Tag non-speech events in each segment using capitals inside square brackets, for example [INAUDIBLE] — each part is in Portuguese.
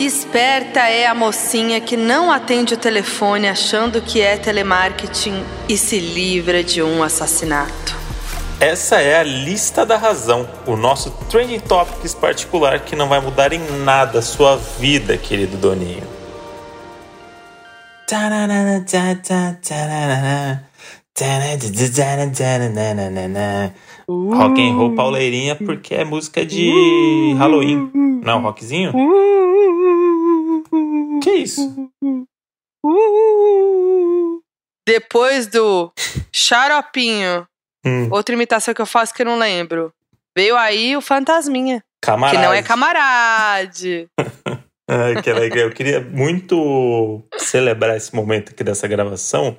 Esperta é a mocinha que não atende o telefone achando que é telemarketing e se livra de um assassinato. Essa é a lista da razão, o nosso trending topics particular que não vai mudar em nada a sua vida, querido Doninho. Rock and roll pauleirinha porque é música de Halloween. Não é um rockzinho? Que isso? Depois do xaropinho, Hum, outra imitação que eu faço que eu não lembro. Veio aí o Fantasminha, camarada. que não é camarade. Ai, [LAUGHS] que legal. Eu queria muito celebrar esse momento aqui dessa gravação,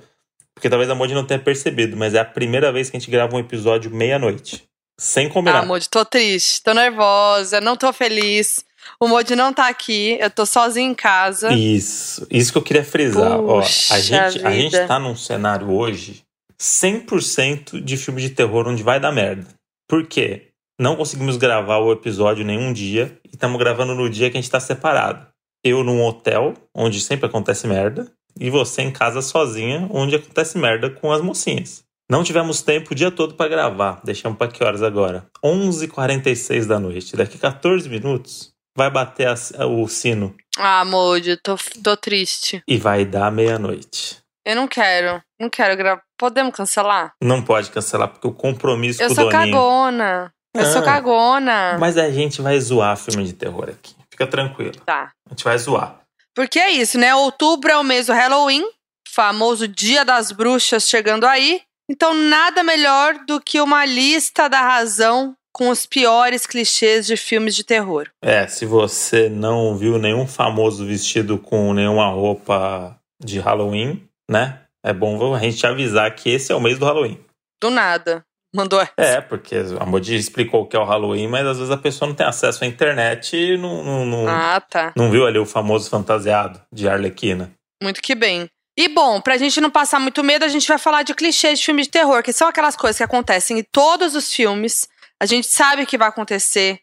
porque talvez a Modi não tenha percebido, mas é a primeira vez que a gente grava um episódio meia-noite. Sem Ah, combinar. Modi, tô triste, tô nervosa, não tô feliz. O Modi não tá aqui, eu tô sozinha em casa. Isso, isso que eu queria frisar. Ó, a, gente, a gente tá num cenário hoje 100% de filme de terror onde vai dar merda. Por quê? Não conseguimos gravar o episódio nenhum dia e estamos gravando no dia que a gente tá separado. Eu num hotel, onde sempre acontece merda, e você em casa sozinha, onde acontece merda com as mocinhas. Não tivemos tempo o dia todo para gravar. Deixamos para que horas agora? 11h46 da noite. Daqui 14 minutos vai bater a- o sino Ah, Modi, tô, tô triste. e vai dar meia-noite. Eu não quero, não quero gravar. Podemos cancelar? Não pode cancelar, porque o compromisso Eu com o sou Doninho. cagona. Eu sou Ah. cagona. Mas a gente vai zoar filme de terror aqui. Fica tranquilo. Tá. A gente vai zoar. Porque é isso, né? Outubro é o mês do Halloween, famoso Dia das Bruxas chegando aí. Então, nada melhor do que uma lista da razão com os piores clichês de filmes de terror. É, se você não viu nenhum famoso vestido com nenhuma roupa de Halloween, né? É bom a gente avisar que esse é o mês do Halloween. Do nada. Mandou essa. É, porque a Modi explicou o que é o Halloween, mas às vezes a pessoa não tem acesso à internet e não, não, não, Ah, tá. não viu ali o famoso fantasiado de Arlequina. Muito que bem. E bom, pra gente não passar muito medo, a gente vai falar de clichês de filme de terror, que são aquelas coisas que acontecem em todos os filmes. A gente sabe que vai acontecer.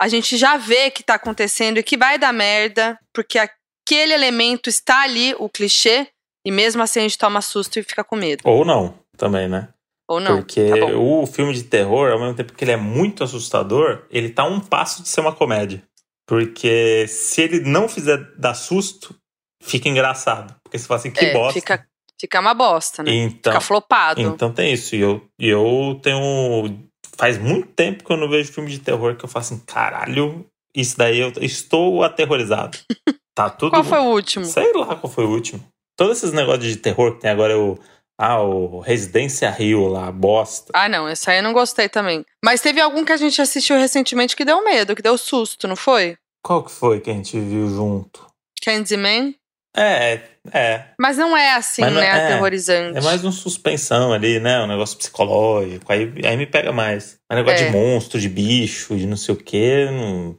A gente já vê que tá acontecendo e que vai dar merda, porque aquele elemento está ali, o clichê, e mesmo assim a gente toma susto e fica com medo. Ou não, também, né? Ou não? Porque Tá o filme de terror, ao mesmo tempo que ele é muito assustador, ele tá a um passo de ser uma comédia. Porque se ele não fizer dar susto, fica engraçado. Porque você fala assim, que É, bosta. Fica, fica uma bosta, né? Então, Fica flopado. então tem isso. E eu, eu tenho. Faz muito tempo que eu não vejo filme de terror que eu falo assim, caralho, isso daí eu estou aterrorizado. [LAUGHS] Tá tudo. Qual foi o último? Sei lá qual foi o último. Todos esses negócios de terror que tem agora o. Ah, o Residência Rio lá, bosta. Ah, não, esse aí eu não gostei também. Mas teve algum que a gente assistiu recentemente que deu medo, que deu susto, não foi? Qual que foi que a gente viu junto? Candyman? É, é. Mas não é assim, não- né? é, aterrorizante. É mais um suspensão ali, né? Um negócio psicológico. Aí, aí me pega mais. Mas negócio É. de monstro, de bicho, de não sei o quê, não,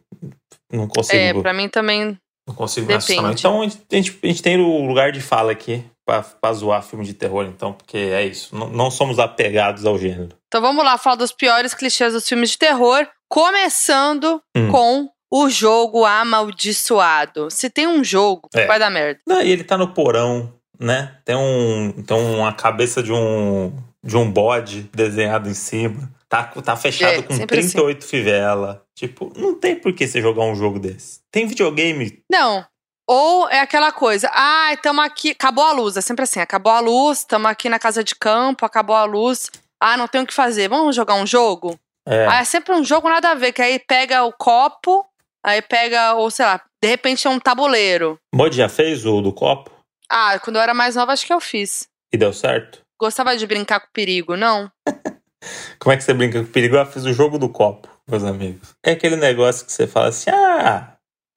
não consigo, É, pra mim também. não consigo depende. Então a gente- a gente tem o lugar de fala aqui pra, pra zoar filme de terror, então, porque é isso. Não, não somos apegados ao gênero. Então vamos lá, falar dos piores clichês dos filmes de terror. Começando Hum. com o jogo amaldiçoado. Se tem um jogo, É. vai dar merda. Não, e ele tá no porão, né? Tem, um, tem uma cabeça de um, de um bode desenhado em cima. Tá, tá fechado É, com sempre 38 fivela. Tipo, não tem por que você jogar um jogo desse. Tem videogame. Não. Ou é aquela coisa, ah, estamos aqui, acabou a luz, é sempre assim, acabou a luz, estamos aqui na casa de campo, acabou a luz, ah, não tem o que fazer, vamos jogar um jogo? É, Ah, é sempre um jogo nada a ver, que aí pega o copo, aí pega, ou sei lá, de repente é um tabuleiro. Mod já fez o do copo Ah, quando eu era mais nova, acho que eu fiz. e deu certo? Gostava de brincar com perigo, não? [LAUGHS] Como é que você brinca com perigo? Eu fiz o jogo do copo, meus amigos. É aquele negócio que você fala assim, ah,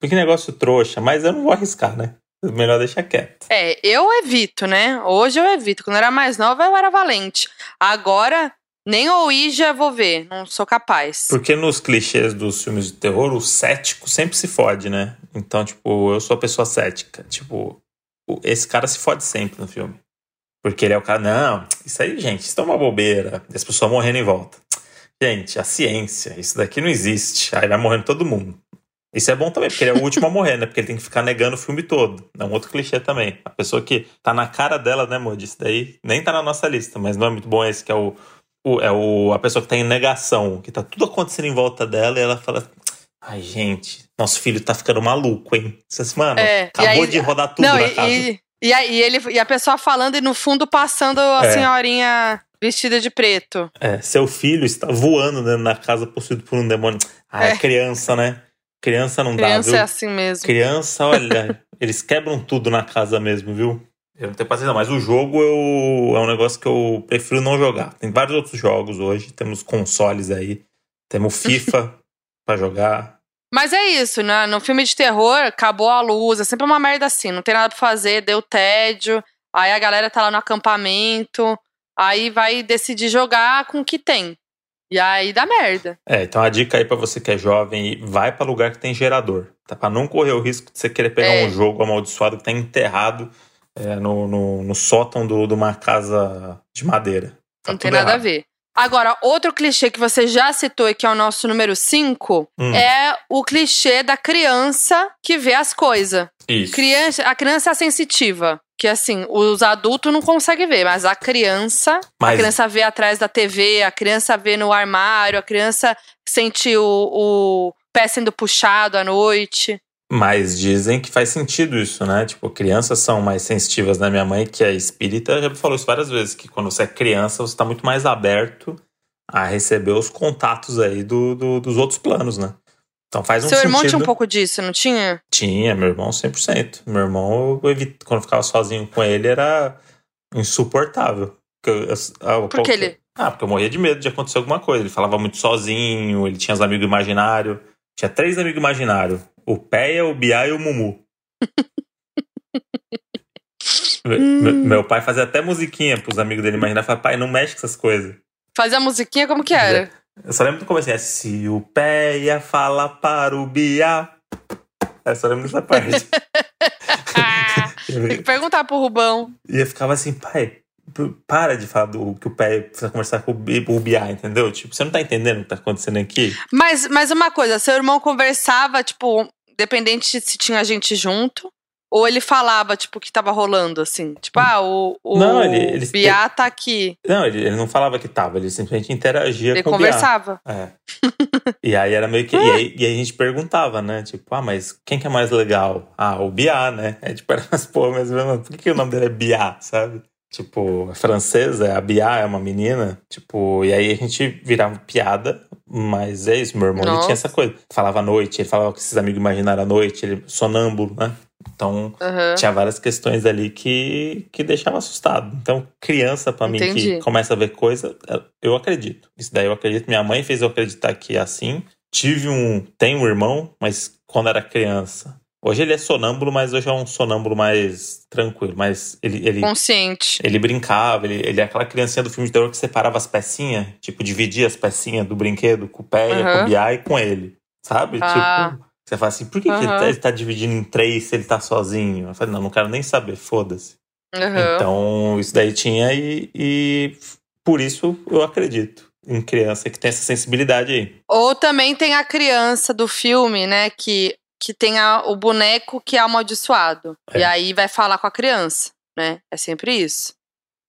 que negócio trouxa, mas eu não vou arriscar, né? Melhor deixar quieto. É, eu evito, né? Hoje eu evito. Quando eu era mais nova, eu era valente. Agora, nem o Ouija eu vou ver, não sou capaz. Porque nos clichês dos filmes de terror, o cético sempre se fode, né? Então, tipo, eu sou a pessoa cética. Tipo, esse cara se fode sempre no filme. Porque ele é o cara, não, isso aí, gente, isso é uma bobeira. E as pessoas morrendo em volta. Gente, a ciência, isso daqui não existe. Aí vai morrendo todo mundo. Isso é bom também, porque ele é o último a morrer, né? Porque ele tem que ficar negando o filme todo. É um outro clichê também. A pessoa que tá na cara dela, né, Moody? Isso daí nem tá na nossa lista, mas não é muito bom esse, que é o, o, é o a pessoa que tá em negação, que tá tudo acontecendo em volta dela e ela fala. Ai, gente, nosso filho tá ficando maluco, hein? Vocês, mano, é, acabou aí, de rodar tudo não, na e, casa. E, e, aí, ele, e a pessoa falando e no fundo passando a é. senhorinha vestida de preto. É, seu filho está voando né, na casa possuído por um demônio. Ah, é, é criança, né? Criança não Criança dá, viu? é assim mesmo. Criança, [LAUGHS] olha, eles quebram tudo na casa mesmo, viu? Eu não tenho paciência, mas o jogo eu, é um negócio que eu prefiro não jogar. Tem vários outros jogos hoje, temos consoles aí, temos FIFA [LAUGHS] para jogar. Mas é isso, né? No filme de terror, acabou a luz, é sempre uma merda assim, não tem nada pra fazer, deu tédio, aí a galera tá lá no acampamento, aí vai decidir jogar com o que tem. E aí dá merda. É, então a dica aí para você que é jovem, vai para lugar que tem gerador, tá? Para não correr o risco de você querer pegar é. um jogo amaldiçoado que tá enterrado é, no, no, no, sótão do, de uma casa de madeira. Tá não tem nada errado. a ver. Agora, outro clichê que você já citou e que é o nosso número 5 hum. é o clichê da criança que vê as coisas. Isso. Criança, a criança é sensitiva. Que assim, os adultos não conseguem ver, mas a criança, mas... a criança vê atrás da TV, a criança vê no armário, a criança sente o, o pé sendo puxado à noite. Mas dizem que faz sentido isso, né? Tipo, crianças são mais sensitivas, né? Minha mãe, que é espírita, já falou isso várias vezes, que quando você é criança, você está muito mais aberto a receber os contatos aí do, do, dos outros planos, né? Então faz um Seu irmão sentido... tinha um pouco disso, não tinha? Tinha, meu irmão 100%. Meu irmão, eu evito, quando eu ficava sozinho com ele, era insuportável. Eu, eu, Por que ele? Ah, porque eu morria de medo de acontecer alguma coisa. Ele falava muito sozinho, ele tinha os amigos imaginários. Tinha três amigos imaginários. O Péia, o Biá e o Mumu. [LAUGHS] hum. Meu pai fazia até musiquinha pros amigos dele imaginar. Falava, pai, não mexe com essas coisas. Fazia musiquinha como que era? Eu só lembro do começo, é, se o pé ia falar para o Bia. Eu só lembro dessa parte. [LAUGHS] Tem que perguntar pro Rubão. E eu ficava assim, pai, para de falar do que o pé precisa conversar com o Bia, entendeu? Tipo, você não tá entendendo o que tá acontecendo aqui? Mas, mas uma coisa, seu irmão conversava, tipo, dependente se tinha gente junto, ou ele falava, tipo, o que tava rolando, assim? Tipo, ah, o, o não, ele, ele, Biá tá aqui. Não, ele, ele não falava que tava, ele simplesmente interagia ele com o Biá. Ele conversava. É. e aí era meio que. e, aí, e aí a gente perguntava, né? Tipo, ah, mas quem que é mais legal? Ah, o Biá, né? É tipo, era umas porra, mas por que, que o nome dele é Biá, sabe? Tipo, é francesa, a Bia é uma menina. Tipo, e aí a gente virava piada, mas é isso. Meu irmão ele tinha essa coisa. Falava à noite, ele falava que esses amigos imaginaram à noite, ele sonâmbulo, né? Então, uhum. tinha várias questões ali que, que deixava assustado. Então, criança, para mim, que começa a ver coisa, eu acredito. Isso daí eu acredito. Minha mãe fez eu acreditar que é assim. Tive um. Tenho um irmão, mas quando era criança, Hoje ele é sonâmbulo, mas hoje é um sonâmbulo mais tranquilo, mais ele, ele consciente. Ele brincava, ele, ele é aquela criancinha do filme de terror que separava as pecinhas, tipo dividia as pecinhas do brinquedo com o pé, uhum. com o Bia e com ele, sabe? Ah. Tipo, você fala assim, por que, uhum. que ele, tá, ele tá dividindo em três se ele tá sozinho? Eu falei, não, não quero nem saber, foda-se. Uhum. Então, isso daí tinha e, e por isso eu acredito em criança que tem essa sensibilidade aí. Ou também tem a criança do filme, né, que que tem a, o boneco que é amaldiçoado. É. E aí vai falar com a criança, né? É sempre isso.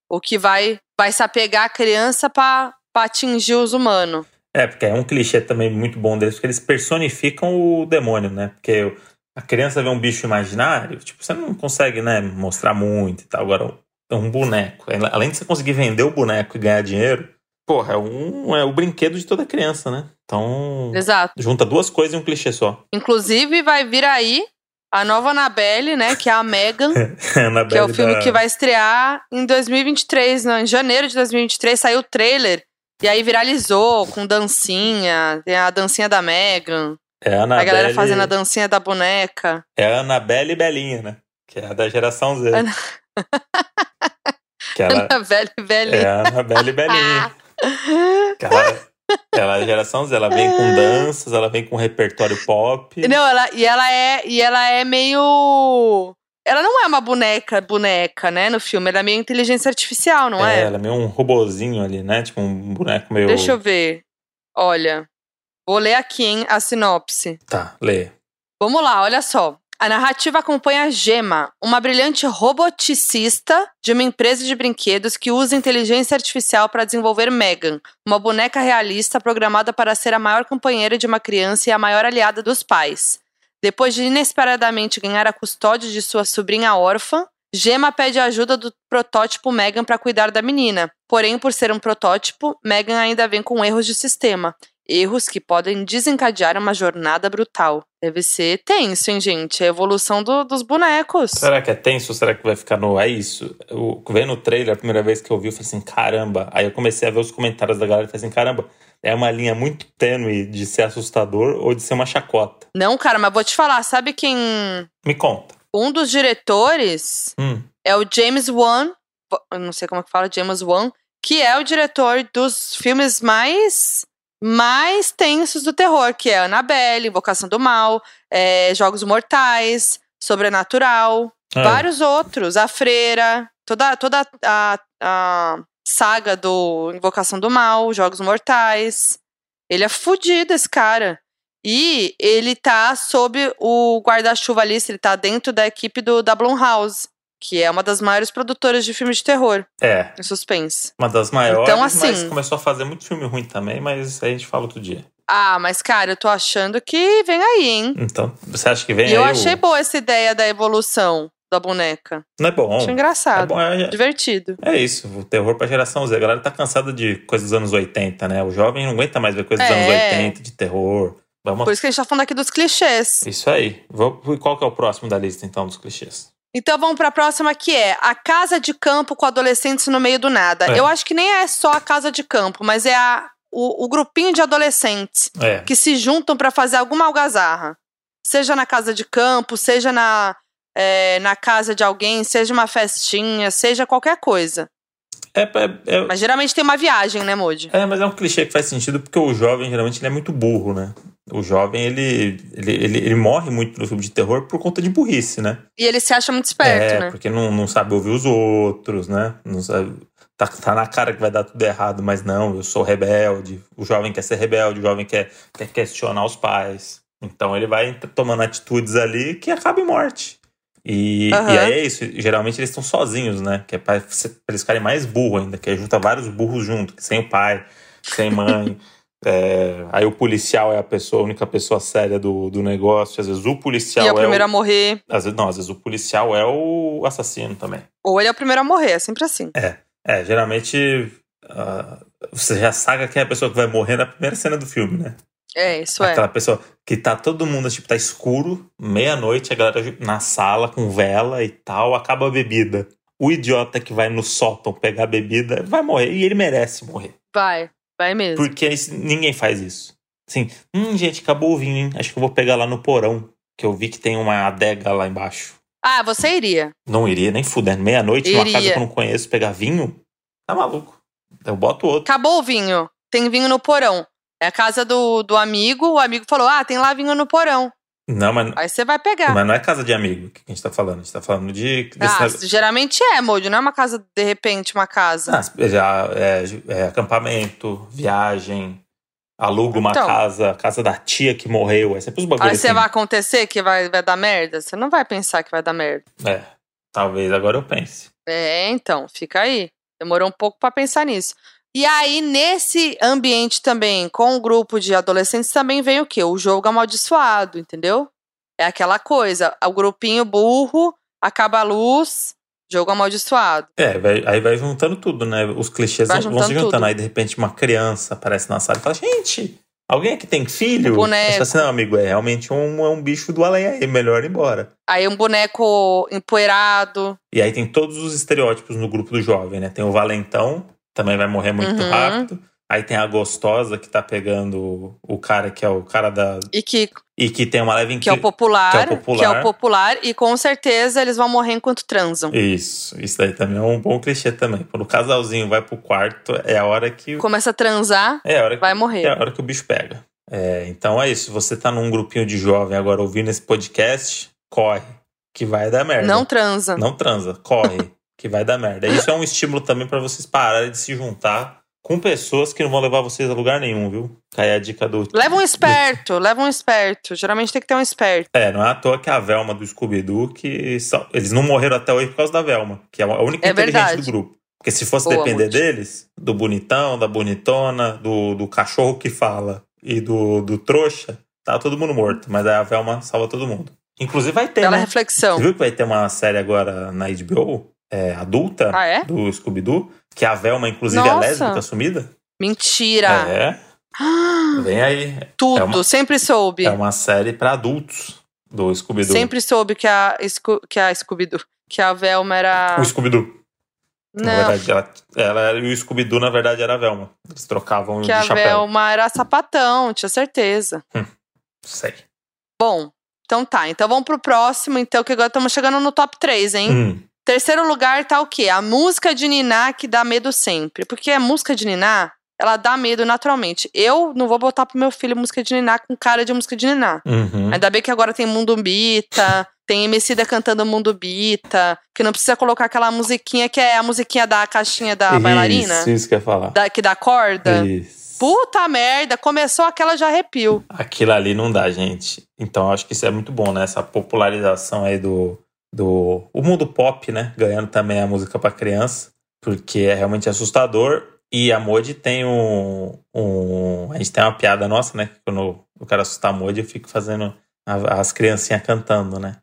O que vai, vai se apegar à criança para atingir os humanos. É, porque é um clichê também muito bom deles, porque eles personificam o demônio, né? Porque a criança vê um bicho imaginário, tipo, você não consegue, né, mostrar muito e tal. Agora, é um boneco. Além de você conseguir vender o boneco e ganhar dinheiro, porra, é, um, é o brinquedo de toda criança, né? Então. Exato. Junta duas coisas em um clichê só. Inclusive, vai vir aí a nova Annabelle, né? Que é a Megan. [LAUGHS] que é o filme da... que vai estrear em 2023, não, em janeiro de 2023. Saiu o trailer. E aí viralizou com dancinha. Tem a dancinha da Megan. É a Annabelle... A galera fazendo a dancinha da boneca. É a Annabelle Belinha, né? Que é a da geração Z. Ana... que ela... Annabelle Belinha. É a Annabelle Belinha. Cara, ela é geração Z, ela vem com danças, ela vem com repertório pop. Não, ela, e ela é e ela é meio ela não é uma boneca, boneca, né, no filme. Ela é meio inteligência artificial, não é? É, ela é meio um robozinho ali, né? Tipo um boneco meio. Deixa eu ver. Olha. Vou ler aqui, hein, a sinopse. Tá, lê. Vamos lá, olha só. A narrativa acompanha Gemma, uma brilhante roboticista de uma empresa de brinquedos que usa inteligência artificial para desenvolver Megan, uma boneca realista programada para ser a maior companheira de uma criança e a maior aliada dos pais. Depois de inesperadamente ganhar a custódia de sua sobrinha órfã, Gemma pede ajuda do protótipo Megan para cuidar da menina. Porém, por ser um protótipo, Megan ainda vem com erros de sistema. Erros que podem desencadear uma jornada brutal. Deve ser tenso, hein, gente? A evolução do- dos bonecos. Será que é tenso será que vai ficar no. É isso. Eu, vendo o trailer, a primeira vez que eu vi, eu falei assim: caramba. Aí eu comecei a ver os comentários da galera e falei assim: caramba, é uma linha muito tênue de ser assustador ou de ser uma chacota. Não, cara, mas vou te falar, sabe quem. Me conta. Um dos diretores Hum, é o James Wan. Não sei como é que fala, James Wan, que é o diretor dos filmes mais mais tensos do terror, que é Annabelle, Invocação do Mal, é, Jogos Mortais, Sobrenatural, é. vários outros, A Freira, toda, toda a, a saga do Invocação do Mal, Jogos Mortais. Ele é fudido, esse cara. E ele tá sob o guarda-chuva ali, ele tá dentro da equipe do, da Blumhouse, que é uma das maiores produtoras de filmes de terror, É, em suspense. uma das maiores, Então, mas assim- começou a fazer muito filme ruim também, mas isso aí a gente fala outro dia. Ah, mas cara, eu tô achando que vem aí, hein? Então, você acha que vem E eu aí? o- achei boa essa ideia da evolução da boneca. Não é bom. Achei É engraçado, bom, é, divertido. é isso, o terror pra geração Z. A galera tá cansada de coisas dos anos 80, né? O jovem não aguenta mais ver coisas dos É. anos 80, de terror. Vamos Por isso que a gente tá falando aqui dos clichês. Isso aí. Vou- Qual que é o próximo da lista, então, dos clichês? Então vamos pra próxima que é a casa de campo com adolescentes no meio do nada. É. Eu acho que nem é só a casa de campo, mas é a, o, o grupinho de adolescentes É. que se juntam pra fazer alguma algazarra. Seja na casa de campo, seja na, é, na casa de alguém, seja uma festinha, seja qualquer coisa. É, é, é, Mas geralmente tem uma viagem, né, Moody? é, mas é um clichê que faz sentido porque o jovem, geralmente, ele é muito burro, né? O jovem, ele, ele, ele, ele morre muito no filme de terror por conta de burrice, né? E ele se acha muito esperto, é, né? porque não, não sabe ouvir os outros, né? Não sabe, tá, tá na cara que vai dar tudo errado, mas não, eu sou rebelde. O jovem quer ser rebelde, o jovem quer, quer questionar os pais. Então ele vai tomando atitudes ali que acabam em morte. E, Aham. e aí é isso, geralmente eles estão sozinhos, né? Que é pra, pra eles ficarem mais burros ainda, que é junta vários burros junto, sem o pai, sem mãe. [LAUGHS] É, aí o policial é a pessoa, a única pessoa séria do, do negócio. Às vezes o policial E é é o primeiro o, a morrer. às vezes, não, às vezes o policial é o assassino também. Ou ele é o primeiro a morrer, é sempre assim. É, geralmente ah, você já saca quem é a pessoa que vai morrer na primeira cena do filme, né? É, isso é. Aquela pessoa que tá todo mundo, tipo, tá escuro, meia-noite, a galera na sala com vela e tal, acaba a bebida. O idiota que vai no sótão pegar a bebida vai morrer. E ele merece morrer. Vai, vai mesmo. Porque ninguém faz isso. Assim, hum, gente, acabou o vinho, hein? Acho que eu vou pegar lá no porão. Que eu vi que tem uma adega lá embaixo. Ah, você iria. Não iria nem fudendo. Meia-noite, numa casa que eu não conheço, pegar vinho? Tá maluco. Eu boto outro. Acabou o vinho. Tem vinho no porão. É a casa do, do amigo. O amigo falou: Ah, tem lá vinho no porão. Não, mas, Aí você vai pegar. mas não é casa de amigo que a gente tá falando. A gente tá falando de. desse ah, negócio- geralmente é, Moody. Não é uma casa, de repente, uma casa. Ah, já é, é acampamento, viagem, aluga uma Então. casa, casa da tia que morreu. É sempre os bagulhos Aí você assim. vai acontecer que vai, vai dar merda? Você não vai pensar que vai dar merda. É, talvez agora eu pense. É, então, fica aí. Demorou um pouco pra pensar nisso. E aí, nesse ambiente também, com o grupo de adolescentes, também vem o quê? O jogo amaldiçoado, entendeu? É aquela coisa, o grupinho burro, acaba a luz, jogo amaldiçoado. É, vai- aí vai juntando tudo, né? Os clichês vão, vão se juntando tudo. Aí, de repente, uma criança aparece na sala e fala: Gente, alguém aqui tem filho? Um boneco. Assim, não, amigo, é realmente um, é um bicho do além aí, melhor ir embora. Aí um boneco empoeirado. E aí tem todos os estereótipos no grupo do jovem, né? Tem o valentão, também vai morrer muito Uhum. rápido. Aí tem a gostosa que tá pegando o cara que é o cara da. E que, E que tem uma leve que é o popular. que é o popular. popular, E com certeza eles vão morrer enquanto transam. Isso, isso daí também é um bom clichê também. Quando o casalzinho vai pro quarto, é a hora que. Começa a transar, É a hora que, vai morrer. é a hora que o bicho pega. É, então é isso. Você tá num grupinho de jovem agora ouvindo esse podcast, corre, que vai dar merda. Não transa. Não transa, corre, [LAUGHS] que vai dar merda. Isso é um estímulo também pra vocês pararem de se juntar com pessoas que não vão levar vocês a lugar nenhum, viu? Cai a dica do. Leva um esperto, leva um esperto. Geralmente tem que ter um esperto. É, não é à toa que a Velma do Scooby-Doo, que eles não morreram até hoje por causa da Velma, que é a única É inteligente verdade. do grupo. Porque se fosse Boa, depender deles, do bonitão, da bonitona, do, do cachorro que fala e do, do trouxa, tá todo mundo morto. Mas aí a Velma salva todo mundo. Inclusive vai ter, Bela né? reflexão. Você viu que vai ter uma série agora na HBO, é, adulta, Ah, é? do Scooby-Doo, que a Velma, inclusive, Nossa. é lésbica assumida? Mentira. É, vem aí. Tudo, É uma- sempre soube. É uma série pra adultos do Scooby-Doo. Sempre soube que a, que a Scooby-Doo, que a Velma era. O Scooby-Doo. Na Não, verdade, ela, ela era- e o Scooby-Doo, na verdade, era a Velma. Eles trocavam que de a chapéu. Velma era sapatão, tinha certeza. Sei. Bom, então tá. Então vamos pro próximo, então, que agora estamos chegando no top 3, hein? Hum, Terceiro lugar tá o quê? A música de Niná que dá medo sempre. Porque a música de Niná, ela dá medo naturalmente. Eu não vou botar pro meu filho música de Niná com cara de música de Niná. uhum. Ainda bem que agora tem Mundo Bita, tem Emicida cantando Mundo Bita, que não precisa colocar aquela musiquinha que é a musiquinha da caixinha da bailarina, Isso, isso que eu ia falar. da, que dá corda. Isso. Puta merda, começou aquela já arrepio. Aquilo ali não dá, gente. Então, acho que isso é muito bom, né? Essa popularização aí do, do o mundo pop, né? Ganhando também a música pra criança, porque é realmente assustador. E a Modi tem um, um. A gente tem uma piada nossa, né? Quando eu quero assustar a Modi, eu fico fazendo a- as criancinhas cantando, né?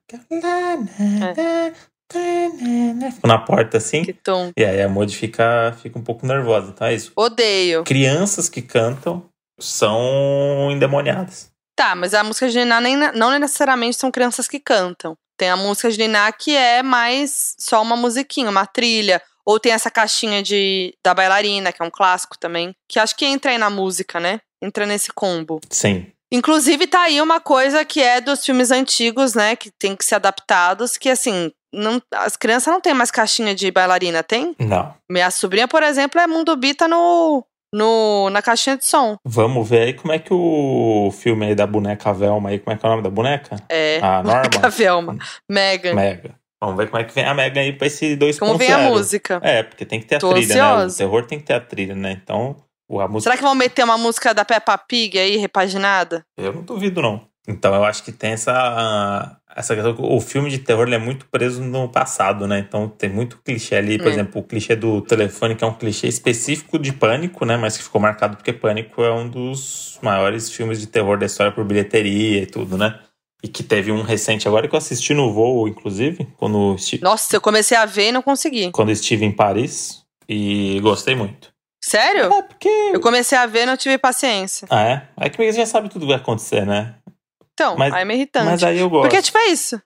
Fico na porta assim. Que tom. E aí a Modi fica, fica um pouco nervosa. Então é isso. Odeio. Crianças que cantam são endemoniadas. Tá, mas a música de Niná nem, não necessariamente são crianças que cantam. Tem a música de Niná que é mais só uma musiquinha, uma trilha. Ou tem essa caixinha de, da bailarina, que é um clássico também. Que acho que entra aí na música, né? Entra nesse combo. Sim. Inclusive, tá aí uma coisa que é dos filmes antigos, né? Que tem que ser adaptados, que assim, não, as crianças não têm mais caixinha de bailarina, tem? Não. Minha sobrinha, por exemplo, é Mundo Bita no, no, na caixinha de som. Vamos ver aí como é que o filme aí da boneca Velma aí, como é que é o nome da boneca? É. [LAUGHS] A Norma? A Velma. Megan. Mega. Vamos ver como é que vem a Mega aí pra esse 2.0. Como vem a música? É, porque tem que ter a Tô trilha, né? O ansiosa. terror tem que ter a trilha, né? Então, a música. Será que vão meter uma música da Peppa Pig aí, repaginada? Eu não duvido, não. Então, eu acho que tem essa. Essa questão. que O filme de terror é muito preso no passado, né? Então, tem muito clichê ali. Por É. exemplo, o clichê do telefone, que é um clichê específico de Pânico, né? Mas que ficou marcado porque Pânico é um dos maiores filmes de terror da história por bilheteria e tudo, né? E que teve um recente agora que eu assisti no voo, inclusive, quando, Nossa, eu comecei a ver e não consegui. quando estive em Paris. E gostei muito. Sério? É, porque. Eu comecei a ver e não tive paciência. Ah, é? É que você já sabe tudo que vai acontecer, né? Então, Mas- aí é meio irritante. Mas aí eu gosto. Porque, tipo, é isso.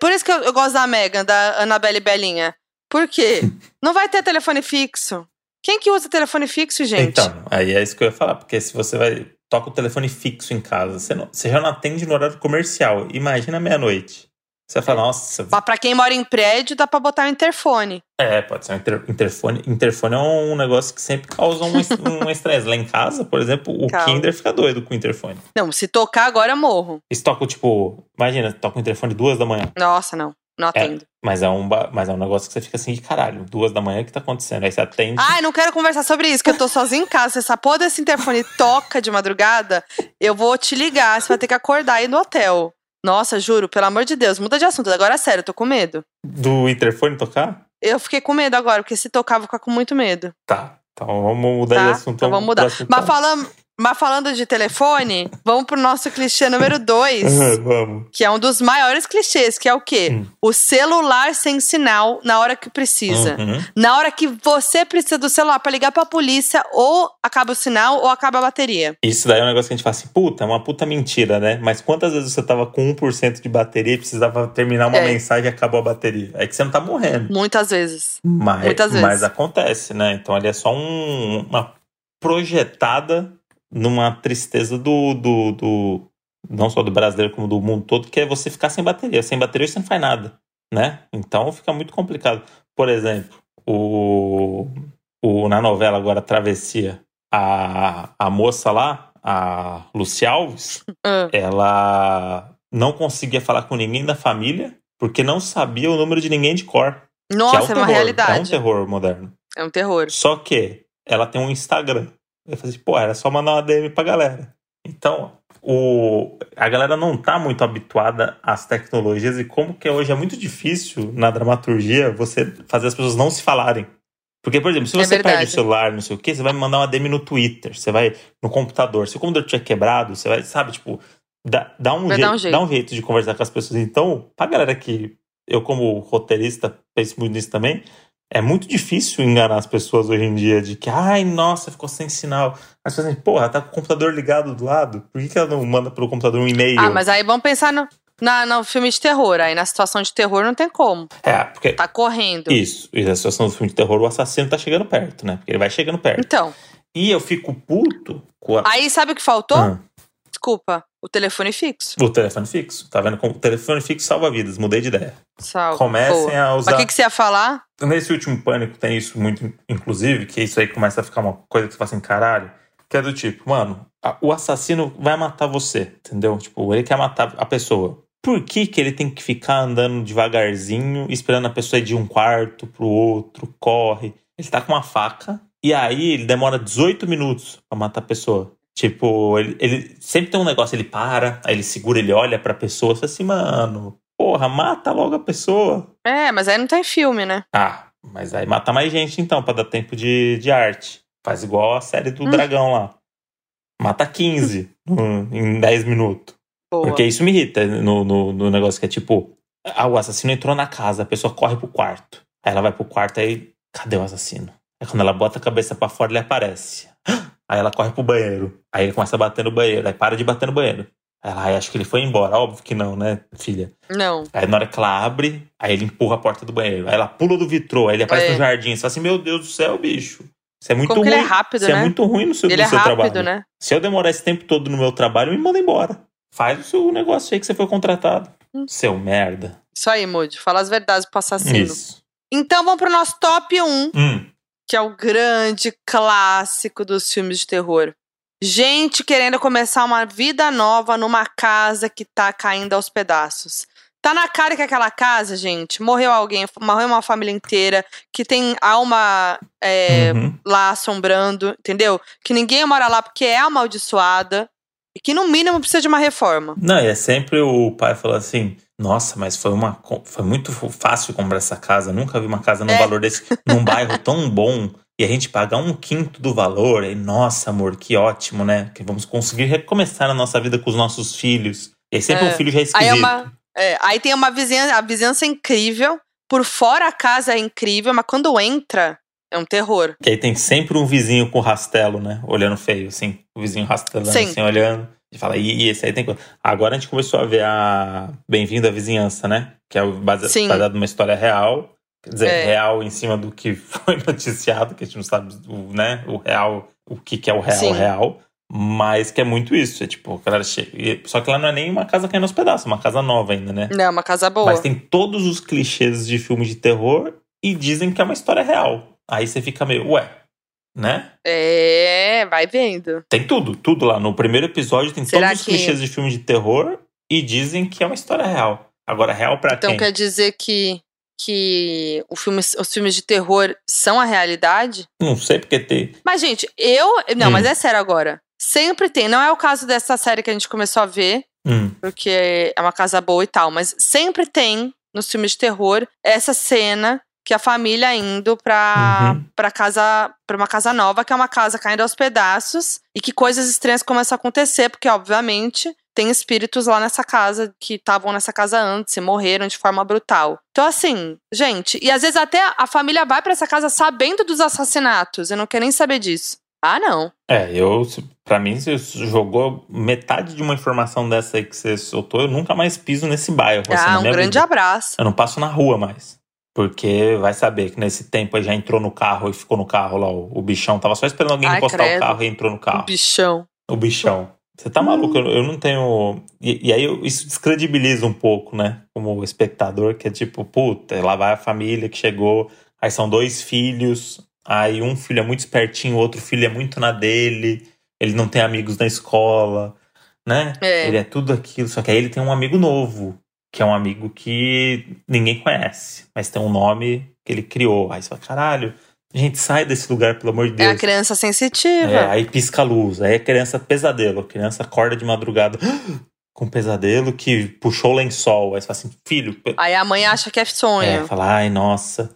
Por isso que eu, eu gosto da Megan, da Annabelle Belinha. Por quê? [LAUGHS] não vai ter telefone fixo. Quem que usa telefone fixo, gente? Então, aí é isso que eu ia falar, porque se você vai. Toca o telefone fixo em casa, você, não- você já não atende no horário comercial. Imagina meia-noite. Você vai falar, nossa. Mas pra quem mora em prédio, dá pra botar o interfone. É, pode ser um inter- interfone. Interfone é um negócio que sempre causa um [LAUGHS] um estresse. Lá em casa, por exemplo, o Calma. Kinder fica doido com o interfone. Não, se tocar agora eu morro. Eles tocam, tipo, imagina, toca o interfone duas da manhã. Nossa, não. Não atendo. Mas é, um, mas é um negócio que você fica assim de caralho, duas da manhã, o que tá acontecendo? Aí você atende. Ai, não quero conversar sobre isso, que eu tô sozinha em casa. Se essa porra desse interfone toca de madrugada, eu vou te ligar. Você vai ter que acordar aí no hotel. Nossa, juro, pelo amor de Deus, muda de assunto. Agora é sério, eu tô com medo. Do interfone tocar? Eu fiquei com medo agora, porque se tocar, eu vou ficar com muito medo. Tá. Então vamos mudar Tá? de assunto. Então vamos mudar. próximo Mas ponto. falando, mas falando de telefone, vamos pro nosso clichê número 2. [LAUGHS] vamos. Que é um dos maiores clichês, que é o quê? Hum. O celular sem sinal na hora que precisa. Uhum. Na hora que você precisa do celular pra ligar pra polícia, ou acaba o sinal ou acaba a bateria. Isso daí é um negócio que a gente fala assim, puta, é uma puta mentira, né? Mas quantas vezes você tava com 1% de bateria e precisava terminar uma É. mensagem e acabou a bateria? É que você não tá morrendo. Muitas vezes. Mas, Muitas vezes. mas acontece, né? Então ali é só um- uma projetada numa tristeza do, do, do- Não só do brasileiro, como do mundo todo, que é você ficar sem bateria. Sem bateria você não faz nada, né? Então fica muito complicado. Por exemplo, o, o, na novela agora Travessia, a, a moça lá, a Luci Alves, [LAUGHS] Ah, ela não conseguia falar com ninguém da família porque não sabia o número de ninguém de cor. que Nossa, é, um uma terror, realidade. É um terror moderno. É um terror. Só que ela tem um Instagram. Eu falei assim, pô, era só mandar uma DM pra galera. Então, o, a galera não tá muito habituada às tecnologias e como que hoje é muito difícil na dramaturgia você fazer as pessoas não se falarem. Porque, por exemplo, se É você verdade. perde o celular, não sei o quê, você vai mandar uma DM no Twitter, você vai no computador. Se o computador tiver quebrado, você vai, sabe, tipo, dá, dá, um, jeito, um jeito. dá um jeito de conversar com as pessoas. Então, pra galera que eu, como roteirista, penso muito nisso também, é muito difícil enganar as pessoas hoje em dia de que, ai, nossa, ficou sem sinal. As pessoas dizem, porra, tá com o computador ligado do lado, por que, que ela não manda pelo computador um e-mail? Ah, mas aí vamos pensar no, na, no filme de terror. Aí na situação de terror não tem como. É, porque. Tá correndo. Isso, e na situação do filme de terror, o assassino tá chegando perto, né? Porque ele vai chegando perto. Então, E eu fico puto com a. aí sabe o que faltou? Ah, Desculpa, o telefone fixo. o telefone fixo. Tá vendo? O telefone fixo salva vidas, mudei de ideia. Salve. Comecem Boa. a Mas usar. o que, que você ia falar? Nesse último pânico tem isso muito, inclusive, que isso aí começa a ficar uma coisa que você fala assim, caralho. Que é do tipo, mano, a- o assassino vai matar você, entendeu? Tipo, ele quer matar a pessoa. Por que, que ele tem que ficar andando devagarzinho, esperando a pessoa ir de um quarto pro outro, corre? Ele tá com uma faca, e aí ele demora 18 minutos pra matar a pessoa. Tipo, ele, ele sempre tem um negócio, ele para, aí ele segura, ele olha pra pessoa, fala assim, mano, porra, mata logo a pessoa. É, mas aí não tem filme, né? Ah, mas aí mata mais gente então, pra dar tempo de, de arte. Faz igual a série do Hum. dragão lá. Mata 15 no- em 10 minutos. Boa. Porque isso me irrita no, no, no negócio que é tipo: ah, o assassino entrou na casa, a pessoa corre pro quarto. Aí ela vai pro quarto, aí, cadê o assassino? Aí quando ela bota a cabeça pra fora, ele aparece. Aí ela corre pro banheiro. Aí ele começa a bater no banheiro. Aí para de bater no banheiro. Aí ela, ai, acho que ele foi embora. Óbvio que não, né, filha? Não. Aí na hora que ela abre, aí ele empurra a porta do banheiro. Aí ela pula do vitrô, aí ele aparece É. no jardim. Você fala assim, meu Deus do céu, bicho. Isso é muito Como ruim. ele é rápido, Isso né? é muito ruim no seu, Ele no é seu rápido, trabalho. né? Se eu demorar esse tempo todo no meu trabalho, me manda embora. Faz o seu negócio aí que você foi contratado. Hum. Seu merda. Isso aí, Moody. Fala as verdades pro assassino. Isso. Então vamos pro nosso top 1, Hum. Que é o grande clássico dos filmes de terror. Gente querendo começar uma vida nova numa casa que tá caindo aos pedaços. Tá na cara que aquela casa, gente, morreu alguém, morreu uma família inteira, que tem alma é, Uhum. lá assombrando, entendeu? Que ninguém mora lá porque é amaldiçoada. E que no mínimo precisa de uma reforma. Não, e é sempre o pai falando assim: Nossa, mas foi uma foi muito fácil comprar essa casa. Nunca vi uma casa num É. valor desse, num bairro [LAUGHS] tão bom. E a gente pagar um quinto do valor. E, nossa, amor, que ótimo, né? Que vamos conseguir recomeçar a nossa vida com os nossos filhos. E aí sempre É. um filho já é Aí, esquisito. é uma, é, aí tem uma vizinhança, a vizinhança é incrível. Por fora a casa é incrível, mas quando entra, é um terror. Que aí tem sempre um vizinho com rastelo, né? Olhando feio, assim. O vizinho rastelando, Sim. assim, olhando. E fala, e, e esse aí tem coisa. Agora a gente começou a ver a Bem-vindo à Vizinhança, né? Que é base... Baseado numa história real. Quer dizer, É. real em cima do que [LAUGHS] foi noticiado, que a gente não sabe o, né, o real, o que, que é o real, Sim. real. Mas que é muito isso. É tipo, galera chega. Só que lá não é nem uma casa caindo aos pedaços, é uma casa nova ainda, né? Não, é uma casa boa. Mas tem todos os clichês de filme de terror e dizem que é uma história real. Aí você fica meio, ué, né? É, vai vendo. Tem tudo, tudo lá. No primeiro episódio tem Será todos os que- clichês de filme de terror e dizem que é uma história real. Agora, real pra Então quem? quer dizer que, que o filme, os filmes de terror são a realidade? Não sei porque tem. Mas, gente, eu. Não, Hum. mas é sério agora. Sempre tem. Não é o caso dessa série que a gente começou a ver, Hum, porque é uma casa boa e tal, mas sempre tem nos filmes de terror essa cena que a família indo pra, Uhum. pra casa para uma casa nova, que é uma casa caindo aos pedaços e que coisas estranhas começam a acontecer, porque obviamente tem espíritos lá nessa casa que estavam nessa casa antes e morreram de forma brutal. Então assim, gente, e às vezes até a família vai pra essa casa sabendo dos assassinatos e não quer nem saber disso. Ah, não. É, eu, pra mim, você jogou metade de uma informação dessa aí que você soltou, eu nunca mais piso nesse bairro. assim, ah, na um grande vida. abraço. Eu não passo na rua mais. Porque vai saber que nesse tempo aí já entrou no carro e ficou no carro lá, o, o bichão. Tava só esperando alguém Ai, encostar credo. o carro e entrou no carro. bichão. O bichão. Você tá maluco? Eu, eu não tenho. E, e aí isso descredibiliza um pouco, né? Como espectador, que é tipo, puta, lá vai a família que chegou, aí são dois filhos, aí um filho é muito espertinho, o outro filho é muito na dele, ele não tem amigos na escola, né? É. Ele é tudo aquilo, só que aí ele tem um amigo novo, que é um amigo que ninguém conhece, mas tem um nome que ele criou. Aí você fala, caralho, A gente sai desse lugar, pelo amor de É Deus. a criança sensitiva. É, aí pisca a luz, aí a criança pesadelo, a criança acorda de madrugada [GASPS] com pesadelo que puxou o lençol. Aí você fala assim, filho, Aí a mãe acha que é é, sonho. fala, ai, nossa,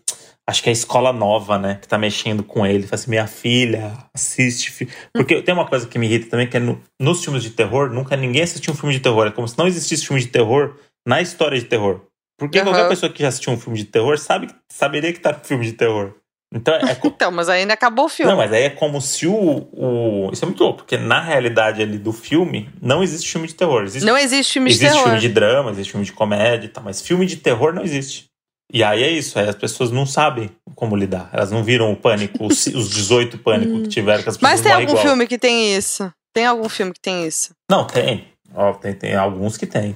acho que é a escola nova, né, que tá mexendo com ele. Fala assim, minha filha, assiste. fi-" Porque tem uma coisa que me irrita também, que é no- nos filmes de terror, nunca ninguém assistiu um filme de terror. É como se não existisse filme de terror na história de terror. Porque Aham. qualquer pessoa que já assistiu um filme de terror sabe, saberia que tá no filme de terror. Então é, co- [LAUGHS] Então, mas ainda acabou o filme. não, mas aí é como se o, o. Isso é muito louco, porque na realidade ali do filme não existe filme de terror. Existe, Não existe filme de existe terror. filme de drama, existe filme de comédia e tal, mas filme de terror não existe. E aí é isso, aí as pessoas não sabem como lidar. Elas não viram o pânico, os, [LAUGHS] os 18 pânicos que tiveram, que as pessoas Mas tem algum igual. filme que tem isso? Tem algum filme que tem isso? Não, tem. Ó, tem, tem alguns que tem.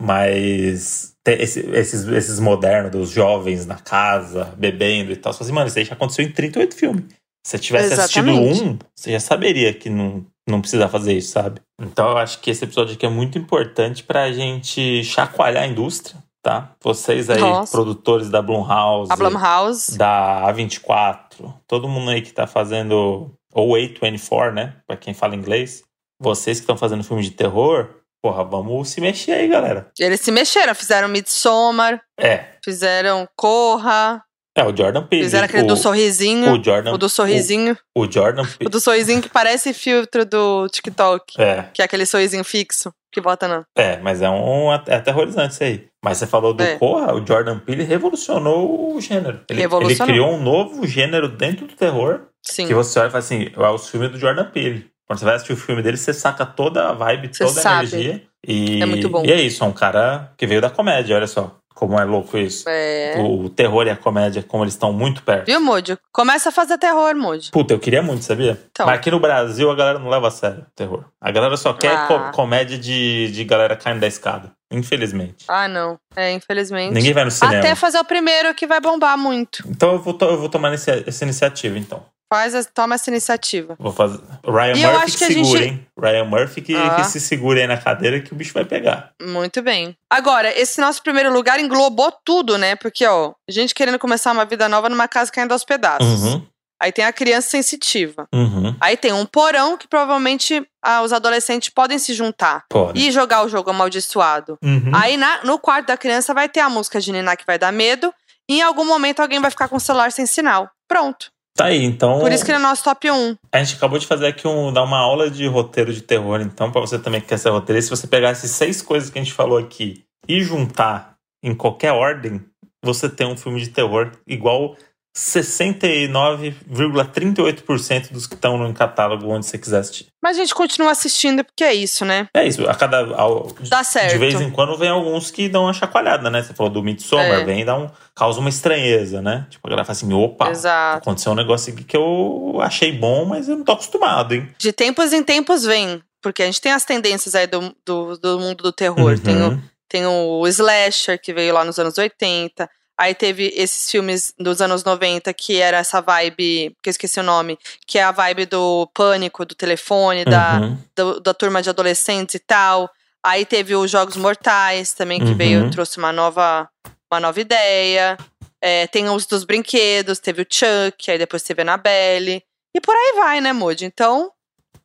Mas esse- esses, esses modernos, dos jovens na casa, bebendo e tal. Você fala assim, mano, isso aí já aconteceu em 38 filmes. Se você tivesse Exatamente. assistido um, você já saberia que não, não precisa fazer isso, sabe? Então eu acho que esse episódio aqui é muito importante pra gente chacoalhar a indústria, tá? Vocês aí, Nossa. produtores da Blumhouse, A Blumhouse. da A24, todo mundo aí que tá fazendo, ou A24, né? Pra quem fala inglês. Vocês que estão fazendo filme de terror, porra, vamos se mexer aí, galera. Eles se mexeram, fizeram Midsommar, É, fizeram Corra, é o Jordan Peele. fizeram aquele o, do sorrisinho. o Jordan, O do sorrisinho. O, o Jordan O Peele. do sorrisinho que parece filtro do TikTok. É, Que é aquele sorrisinho fixo que bota na. é, mas é um é aterrorizante isso aí. Mas você falou do É. Corra, o Jordan Peele revolucionou o gênero. Ele, ele criou um novo gênero dentro do terror Sim. que você olha e fala assim, é os filmes do Jordan Peele. Quando você vai assistir o filme dele, você saca toda a vibe, Você toda a sabe. energia. E, É muito bom. E é isso, é um cara que veio da comédia, olha só. Como é louco isso. É. O, o terror e a comédia, como eles estão muito perto. Viu, Moody? Começa a fazer terror, Moody. Puta, eu queria muito, sabia? Então. Mas aqui no Brasil a galera não leva a sério o terror. A galera só quer Ah. co- comédia de, de galera caindo da escada. Infelizmente. Ah, não. É, infelizmente. Ninguém vai no cinema. Até fazer o primeiro que vai bombar muito. Então eu vou, eu vou tomar essa iniciativa, então. Faz, a- toma essa iniciativa. Vou fazer. Ryan E eu Murphy acho que, que a segura, gente- hein? Ryan Murphy que, Ah. que se segura aí na cadeira que o bicho vai pegar. Muito bem. Agora, esse nosso primeiro lugar englobou tudo, né? Porque, ó, gente querendo começar uma vida nova numa casa caindo aos pedaços. Uhum, Aí tem a criança sensitiva. uhum. Aí tem um porão que provavelmente ah, os adolescentes podem se juntar Pode. e jogar o jogo amaldiçoado. Uhum. Aí na- no quarto da criança vai ter a música de Niná que vai dar medo. E em algum momento alguém vai ficar com o celular sem sinal. Pronto. Tá aí, então. Por isso que ele é nosso top 1. A gente acabou de fazer aqui um, dar uma aula de roteiro de terror, então, pra você também que quer ser roteirista, se você pegar essas seis coisas que a gente falou aqui e juntar em qualquer ordem, você tem um filme de terror igual 69,38% dos que estão no catálogo onde você quiser assistir. Mas a gente continua assistindo porque é isso, né? É isso, a cada. Ao, Dá certo. De vez em quando vem alguns que dão uma chacoalhada, né? Você falou do Midsommar, É. vem e dá um, causa uma estranheza, né? Tipo, a galera fala assim: opa, Exato. aconteceu um negócio aqui que eu achei bom, mas eu não tô acostumado, hein? De tempos em tempos vem. Porque a gente tem as tendências aí do, do, do mundo do terror. Tem, o, Uhum. tem o slasher, que veio lá nos anos 80. Aí teve esses filmes dos anos 90, que era essa vibe, que eu esqueci o nome, que é a vibe do pânico, do telefone, da, Uhum. do- da turma de adolescentes e tal. Aí teve os Jogos Mortais também, que Uhum. veio, trouxe uma nova, uma nova ideia. É, tem os dos brinquedos, teve o Chuck, aí depois teve a Annabelle. E por aí vai, né, Moody? Então,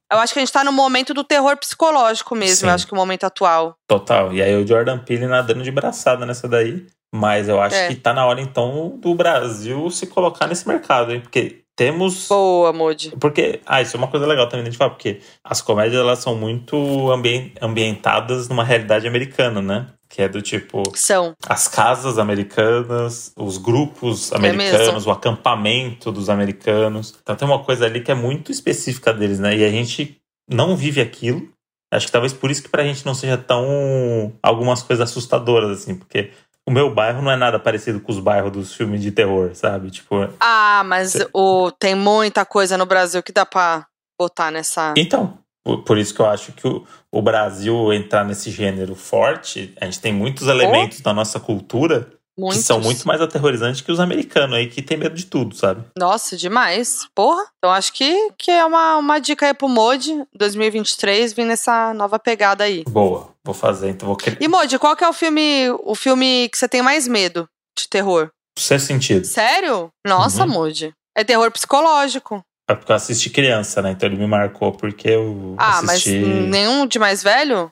eu acho que a gente tá no momento do terror psicológico mesmo, Sim. eu acho que o momento atual. Total. E aí o Jordan Peele nadando de braçada nessa daí. Mas eu acho É. que tá na hora, então, do Brasil se colocar nesse mercado, hein? Porque temos. Boa, Moody. Porque, ah, isso é uma coisa legal também de falar, porque as comédias elas são muito ambien- ambientadas numa realidade americana, né? Que é do tipo São. as casas americanas, os grupos É americanos, o acampamento dos americanos. Então tem uma coisa ali que é muito específica deles, né? E a gente não vive aquilo. Acho que talvez por isso que pra gente não seja tão algumas coisas assustadoras assim, porque o meu bairro não é nada parecido com os bairros dos filmes de terror, sabe? Tipo, Ah, mas Cê- o, tem muita coisa no Brasil que dá pra botar nessa. Então, por, isso que eu acho que o, o Brasil entrar nesse gênero forte, a gente tem muitos elementos da nossa cultura Muitos. que são muito mais aterrorizantes que os americanos aí, que tem medo de tudo, sabe? Nossa, demais. Porra. Então acho que, que é uma, uma dica aí pro Modi 2023 vir nessa nova pegada aí. Boa, vou fazer, então vou. E Modi, qual que é o filme, o filme que você tem mais medo de terror? Ser sentido. Sério? Nossa, Uhum. Modi. É terror psicológico. É porque eu assisti criança, né? Então ele me marcou porque eu Ah, assisti... mas nenhum de mais velho?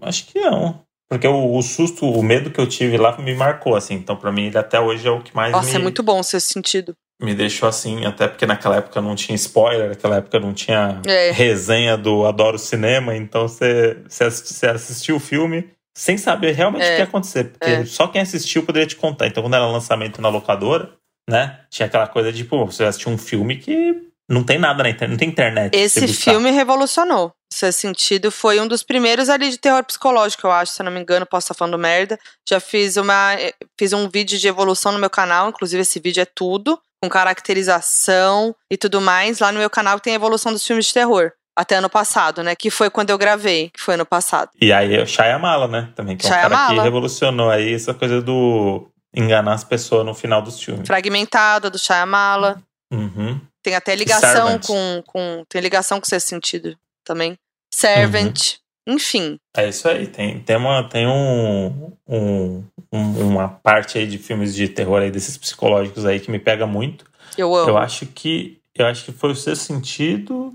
Acho que não. Porque o, o, susto, o medo que eu tive lá me marcou, assim. Então, pra mim, ele até hoje é o que mais Nossa, me, é muito bom esse sentido. me deixou assim. Até porque naquela época não tinha spoiler, naquela época não tinha É. resenha do Adoro Cinema. Então, você, você, assisti- você assistiu o filme sem saber realmente É. o que ia acontecer. Porque É. só quem assistiu poderia te contar. Então, quando era lançamento na locadora, né? Tinha aquela coisa de, pô, você assistiu um filme que não tem nada na internet, não tem internet. Esse filme revolucionou. Nesse sentido, foi um dos primeiros ali de terror psicológico, eu acho, se eu não me engano, posso estar falando merda. Já fiz uma. eh, Fiz um vídeo de evolução no meu canal, inclusive esse vídeo é tudo, com caracterização e tudo mais. Lá no meu canal tem a evolução dos filmes de terror. Até ano passado, né? Que foi quando eu gravei, que foi ano passado. E aí o Shyamala, né? Também, que é um cara que revolucionou aí essa coisa do enganar as pessoas no final dos filmes. Fragmentada, do Shyamala. Uhum. Tem até ligação Servant. com, com. Tem ligação com esse sentido também. Servant. Enfim. É isso aí. Tem, tem, uma, tem um, um- um- uma parte aí de filmes de terror aí, desses psicológicos aí, que me pega muito. Eu amo. Eu acho que. Eu acho que foi o seu sentido.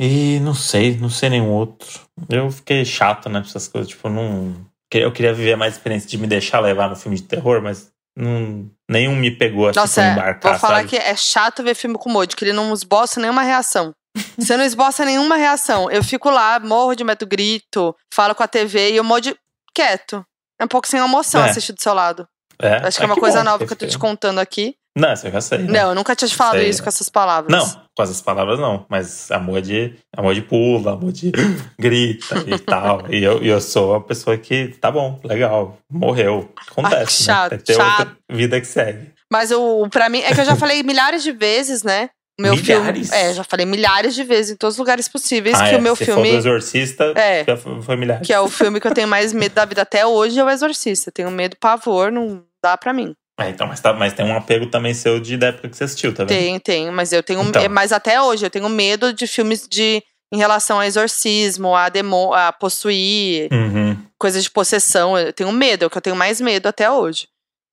E não sei, não sei nenhum outro. Eu fiquei chato, né, essas coisas. Tipo, não. Eu queria viver mais experiência de me deixar levar no filme de terror, mas não, nenhum me pegou assim Nossa, pra é, embarcar, vou falar sabe? que é chato ver filme com o Moody, que ele não esboça nenhuma reação. [LAUGHS] Você não esboça nenhuma reação. Eu fico lá, morro de medo, grito, falo com a TV e o Moody quieto. É um pouco sem emoção É. assistir do seu lado. É, Acho que é ah, uma coisa bom, nova que eu tô te contando aqui. Não, isso eu já sei. né? Não, eu nunca tinha te falado Sei. isso com essas palavras. Não, com essas palavras não, mas amor de, amor de pula, amor de [GASPS] grita e [LAUGHS] tal. E eu, eu sou uma pessoa que, tá bom, legal, morreu. Acontece, Ai, chato, né? Tem chato. outra vida que segue. Mas o para mim é que eu já falei milhares de vezes, né? O meu Milhares? filme. É, já falei milhares de vezes em todos os lugares possíveis ah, que é, o meu se for filme. do Exorcista, É. foi, foi milhares. Que é o filme que eu tenho mais medo da vida até hoje, é o Exorcista. Tenho medo, pavor, não dá pra mim. É, então, mas, tá- mas tem um apego também seu de da época que você assistiu, tá vendo? Tem, tem, mas eu tenho. Então. Mas até hoje eu tenho medo de filmes de em relação a exorcismo, a, demo, a possuir, Uhum, coisas de possessão. Eu tenho medo, é o que eu tenho mais medo até hoje.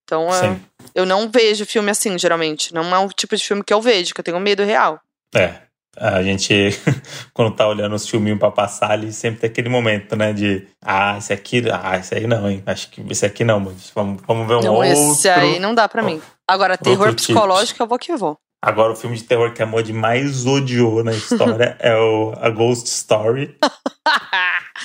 Então, sim. eu não vejo filme assim, geralmente. Não é um tipo de filme que eu vejo, que eu tenho medo real. É. A gente, [LAUGHS] quando tá olhando os filminhos pra passar ali, sempre tem aquele momento, né? De, ah, esse aqui, ah, esse aí não, hein? Acho que esse aqui não, mas vamos, vamos ver um Não, outro. esse aí não dá pra mim. Agora, terror outro tipo. psicológico, eu vou que vou. Agora, o filme de terror que a Mod mais odiou na história [LAUGHS] é o A Ghost Story. [LAUGHS]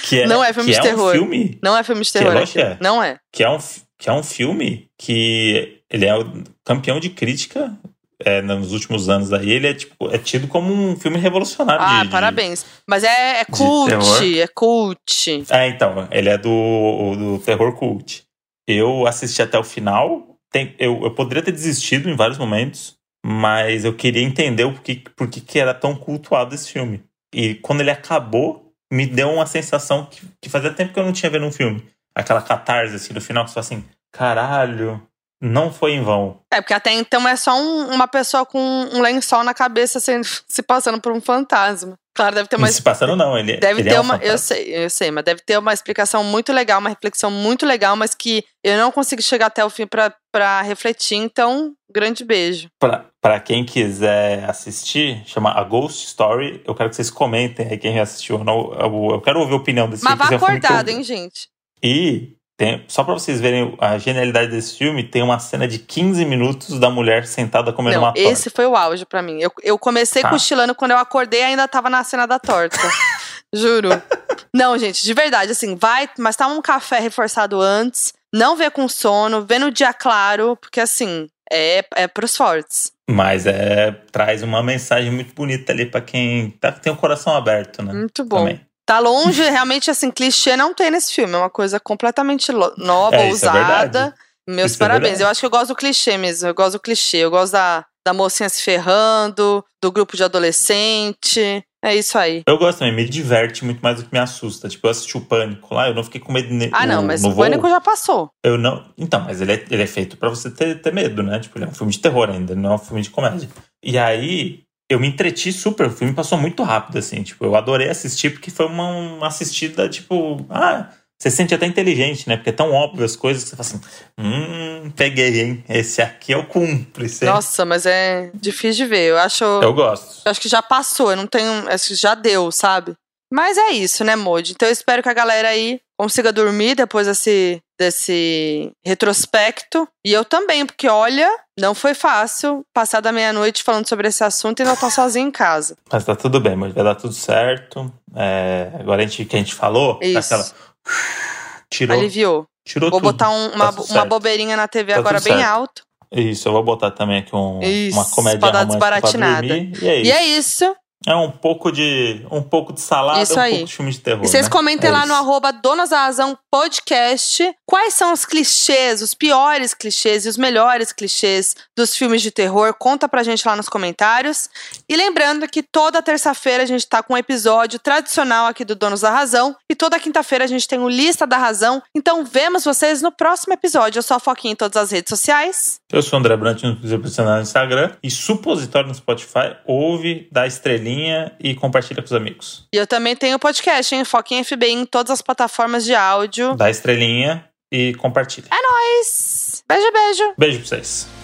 Que é, Não é filme de é terror. Um filme, Não é filme de Que terror. que é. Não é. que, é um, que é um filme que ele é o campeão de crítica é, nos últimos anos aí. Ele é, tipo, é tido como um filme revolucionário. Ah, de- parabéns. Mas é, é de cult, é cult. É, então, ele é do, do terror cult. Eu assisti até o final. Tem, eu, eu poderia ter desistido em vários momentos, mas eu queria entender o porquê, por que era tão cultuado esse filme. E quando ele acabou, me deu uma sensação que, que fazia tempo que eu não tinha vendo um filme. Aquela catarse assim, no final, que você fala assim: caralho, não foi em vão. É, porque até então é só um- uma pessoa com um lençol na cabeça sendo, [LAUGHS] se passando por um fantasma. Claro, deve ter uma. Se passando, não. Ele, Deve ele ter é um uma. Eu sei, eu sei, mas deve ter uma explicação muito legal, uma reflexão muito legal, mas que eu não consigo chegar até o fim pra, pra refletir. Então, grande beijo. Pra, pra quem quiser assistir, chama A Ghost Story. Eu quero que vocês comentem aí quem já assistiu. Eu, não- eu- eu quero ouvir a opinião desse mas vá é eu- acordado, hein, gente? E tem, só pra vocês verem a genialidade desse filme, tem uma cena de 15 minutos da mulher sentada comendo Não, uma torta. esse foi o auge pra mim. Eu, eu comecei Tá. cochilando quando eu acordei ainda tava na cena da torta. [LAUGHS] Juro. Não, gente, de verdade, assim, vai, mas toma um café reforçado antes, não vê com sono, vê no dia claro, porque assim, é, é pros fortes. Mas é traz uma mensagem muito bonita ali pra quem tá, tem o coração aberto, né? Muito bom. Também. Tá longe, realmente, assim, clichê não tem nesse filme. É uma coisa completamente nova, É, é ousada. verdade. Meus Isso é parabéns. verdade. eu acho que eu gosto do clichê mesmo. Eu gosto do clichê. Eu gosto da, da mocinha se ferrando, do grupo de adolescente. É isso aí. Eu gosto também, me diverte muito mais do que me assusta. Tipo, eu assisti o Pânico lá, eu não fiquei com medo ne- Ah, não, no- mas no o voo. pânico já passou. Eu não. Então, mas ele é, ele é feito pra você ter, ter medo, né? Tipo, ele é um filme de terror ainda, não é um filme de comédia. E aí, eu me entreti super. O filme passou muito rápido, assim. Tipo, eu adorei assistir porque foi uma, uma assistida, tipo, ah, Você se sente até inteligente, né? Porque é tão óbvio as coisas que você fala assim: hum, peguei, hein? Esse aqui é o cúmplice. hein?" Nossa, mas é difícil de ver. Eu acho. Eu gosto. Eu acho que já passou, eu não tenho. Acho que já deu, sabe? Mas é isso, né, Modi? Então eu espero que a galera aí consiga dormir depois desse, desse retrospecto. E eu também, porque olha, não foi fácil passar da meia-noite falando sobre esse assunto e ainda estar sozinho em casa. Mas tá tudo bem, mas vai dar tudo certo. É, agora a gente, que a gente falou, Isso. aquela. Tirou, Aliviou. tirou Vou tudo. botar um- uma, Tá uma bobeirinha na TV Tá agora bem certo. alto. Isso, eu vou botar também aqui um, Isso, uma comédia pra dar romântica pra desbaratinada. dormir. E é isso. E é isso. É um pouco de um pouco de salada, Isso um aí. pouco de filme de terror. E vocês né? comentem É lá isso. no arroba Donas da Razão Podcast quais são os clichês, os piores clichês e os melhores clichês dos filmes de terror. Conta pra gente lá nos comentários. E lembrando que toda terça-feira a gente tá com um episódio tradicional aqui do Donos da Razão. E toda quinta-feira a gente tem o Lista da Razão. Então vemos vocês no próximo episódio. Eu sou a Foquinha em todas as redes sociais. Eu sou o André Brant no Instagram e supositório no Spotify. Ouve, dá estrelinha e compartilha com os amigos. E eu também tenho o podcast, hein? Foquinha FBI em todas as plataformas de áudio. Dá estrelinha e compartilha. Beijo, beijo. Beijo pra vocês.